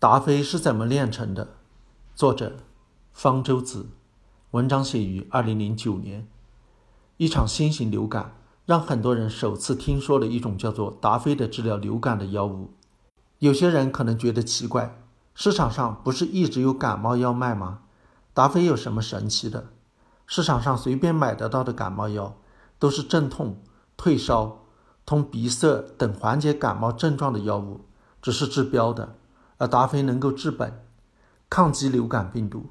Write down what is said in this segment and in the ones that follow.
达菲是怎么炼成的？作者：方舟子。文章写于二零零九年。一场新型流感让很多人首次听说了一种叫做达菲的治疗流感的药物。有些人可能觉得奇怪，市场上不是一直有感冒药卖吗？达菲有什么神奇的？市场上随便买得到的感冒药都是镇痛、退烧、通鼻塞等缓解感冒症状的药物，只是治标的。而达菲能够治本，抗击流感病毒。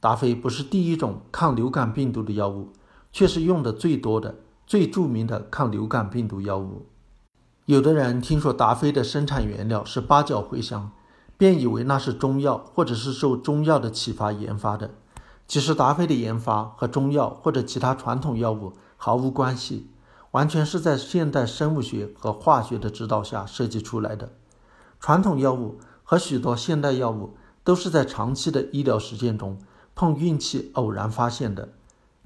达菲不是第一种抗流感病毒的药物，却是用的最多的、最著名的抗流感病毒药物。有的人听说达菲的生产原料是八角茴香，便以为那是中药，或者是受中药的启发研发的。其实，达菲的研发和中药或者其他传统药物毫无关系，完全是在现代生物学和化学的指导下设计出来的。传统药物。和许多现代药物都是在长期的医疗实践中碰运气偶然发现的。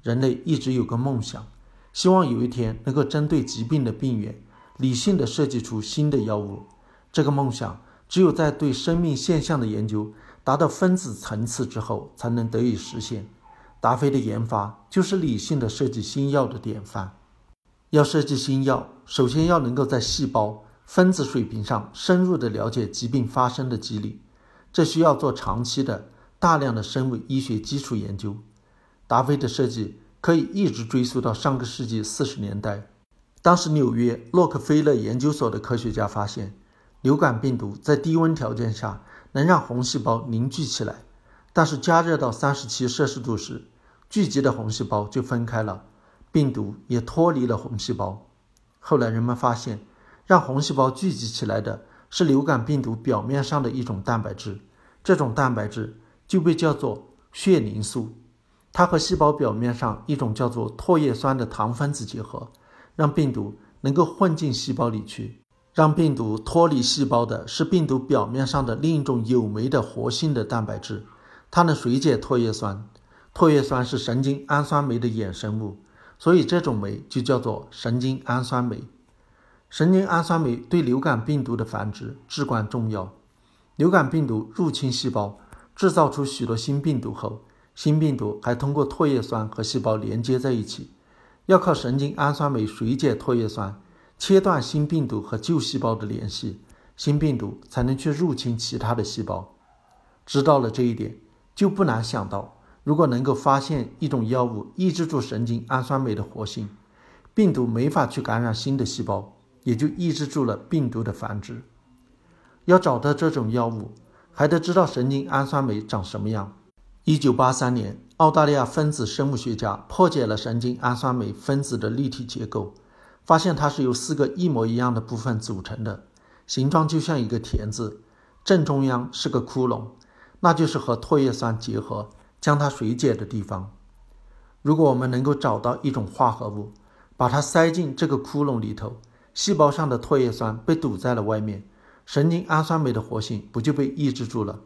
人类一直有个梦想，希望有一天能够针对疾病的病源，理性的设计出新的药物。这个梦想只有在对生命现象的研究达到分子层次之后，才能得以实现。达菲的研发就是理性的设计新药的典范。要设计新药，首先要能够在细胞。分子水平上深入地了解疾病发生的机理，这需要做长期的、大量的生物医学基础研究。达菲的设计可以一直追溯到上个世纪四十年代，当时纽约洛克菲勒研究所的科学家发现，流感病毒在低温条件下能让红细胞凝聚起来，但是加热到三十七摄氏度时，聚集的红细胞就分开了，病毒也脱离了红细胞。后来人们发现。让红细胞聚集起来的是流感病毒表面上的一种蛋白质，这种蛋白质就被叫做血凝素。它和细胞表面上一种叫做唾液酸的糖分子结合，让病毒能够混进细胞里去。让病毒脱离细胞的是病毒表面上的另一种有酶的活性的蛋白质，它能水解唾液酸。唾液酸是神经氨酸酶的衍生物，所以这种酶就叫做神经氨酸酶。神经氨酸酶对流感病毒的繁殖至关重要。流感病毒入侵细胞，制造出许多新病毒后，新病毒还通过唾液酸和细胞连接在一起。要靠神经氨酸酶水解唾液酸，切断新病毒和旧细胞的联系，新病毒才能去入侵其他的细胞。知道了这一点，就不难想到，如果能够发现一种药物抑制住神经氨酸酶的活性，病毒没法去感染新的细胞。也就抑制住了病毒的繁殖。要找到这种药物，还得知道神经氨酸酶长什么样。一九八三年，澳大利亚分子生物学家破解了神经氨酸酶分子的立体结构，发现它是由四个一模一样的部分组成的，形状就像一个田字，正中央是个窟窿，那就是和唾液酸结合将它水解的地方。如果我们能够找到一种化合物，把它塞进这个窟窿里头。细胞上的唾液酸被堵在了外面，神经氨酸酶的活性不就被抑制住了？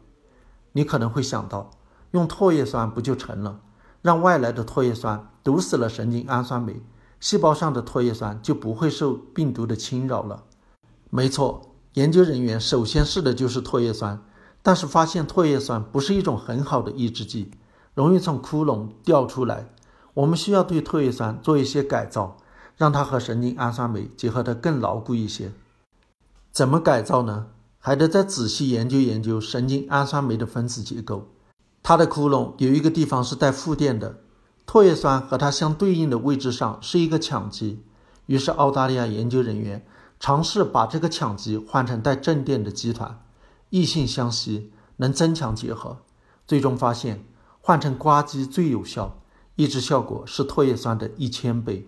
你可能会想到，用唾液酸不就成了？让外来的唾液酸堵死了神经氨酸酶，细胞上的唾液酸就不会受病毒的侵扰了。没错，研究人员首先试的就是唾液酸，但是发现唾液酸不是一种很好的抑制剂，容易从窟窿掉出来。我们需要对唾液酸做一些改造。让它和神经氨酸酶结合得更牢固一些。怎么改造呢？还得再仔细研究研究神经氨酸酶的分子结构。它的窟窿有一个地方是带负电的，唾液酸和它相对应的位置上是一个羟基。于是澳大利亚研究人员尝试把这个羟基换成带正电的基团，异性相吸，能增强结合。最终发现换成呱基最有效，抑制效果是唾液酸的一千倍。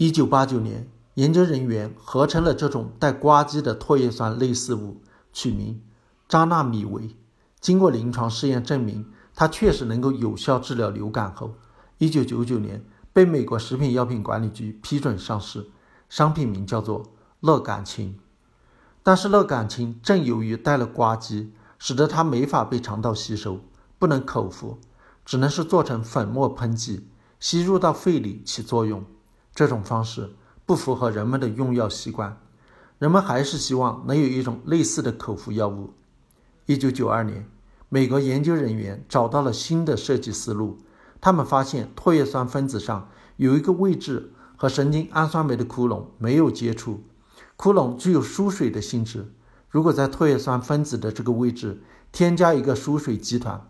一九八九年，研究人员合成了这种带呱基的唾液酸类似物，取名扎纳米韦。经过临床试验证明，它确实能够有效治疗流感后，一九九九年被美国食品药品管理局批准上市，商品名叫做乐感清。但是乐感清正由于带了呱基，使得它没法被肠道吸收，不能口服，只能是做成粉末喷剂，吸入到肺里起作用。这种方式不符合人们的用药习惯，人们还是希望能有一种类似的口服药物。一九九二年，美国研究人员找到了新的设计思路，他们发现唾液酸分子上有一个位置和神经氨酸酶的窟窿没有接触，窟窿具有疏水的性质。如果在唾液酸分子的这个位置添加一个疏水集团，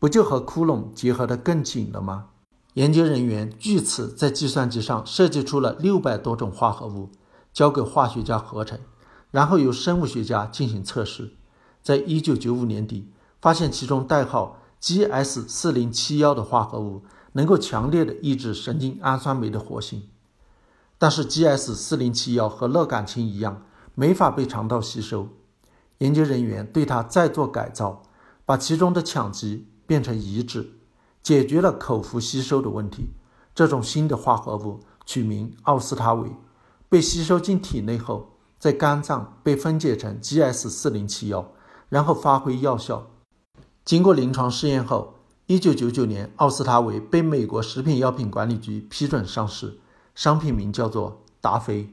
不就和窟窿结合得更紧了吗？研究人员据此在计算机上设计出了六百多种化合物，交给化学家合成，然后由生物学家进行测试。在一九九五年底，发现其中代号 GS 四零七幺的化合物能够强烈的抑制神经氨酸酶的活性。但是 GS 四零七幺和乐感清一样，没法被肠道吸收。研究人员对它再做改造，把其中的羟基变成乙酯。解决了口服吸收的问题。这种新的化合物取名奥司他韦，被吸收进体内后，在肝脏被分解成 GS 四零七幺，然后发挥药效。经过临床试验后，一九九九年，奥司他韦被美国食品药品管理局批准上市，商品名叫做达菲。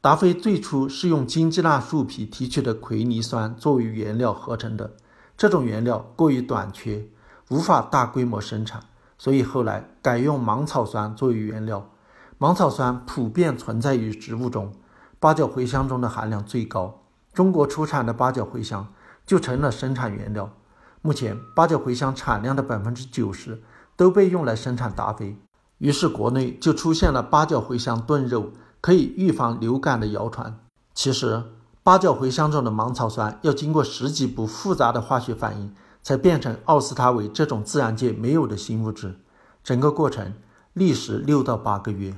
达菲最初是用金鸡纳树皮提取的奎尼酸作为原料合成的，这种原料过于短缺。无法大规模生产，所以后来改用芒草酸作为原料。芒草酸普遍存在于植物中，八角茴香中的含量最高。中国出产的八角茴香就成了生产原料。目前，八角茴香产量的百分之九十都被用来生产达菲。于是，国内就出现了八角茴香炖肉可以预防流感的谣传。其实，八角茴香中的芒草酸要经过十几步复杂的化学反应。才变成奥斯塔韦这种自然界没有的新物质，整个过程历时六到八个月。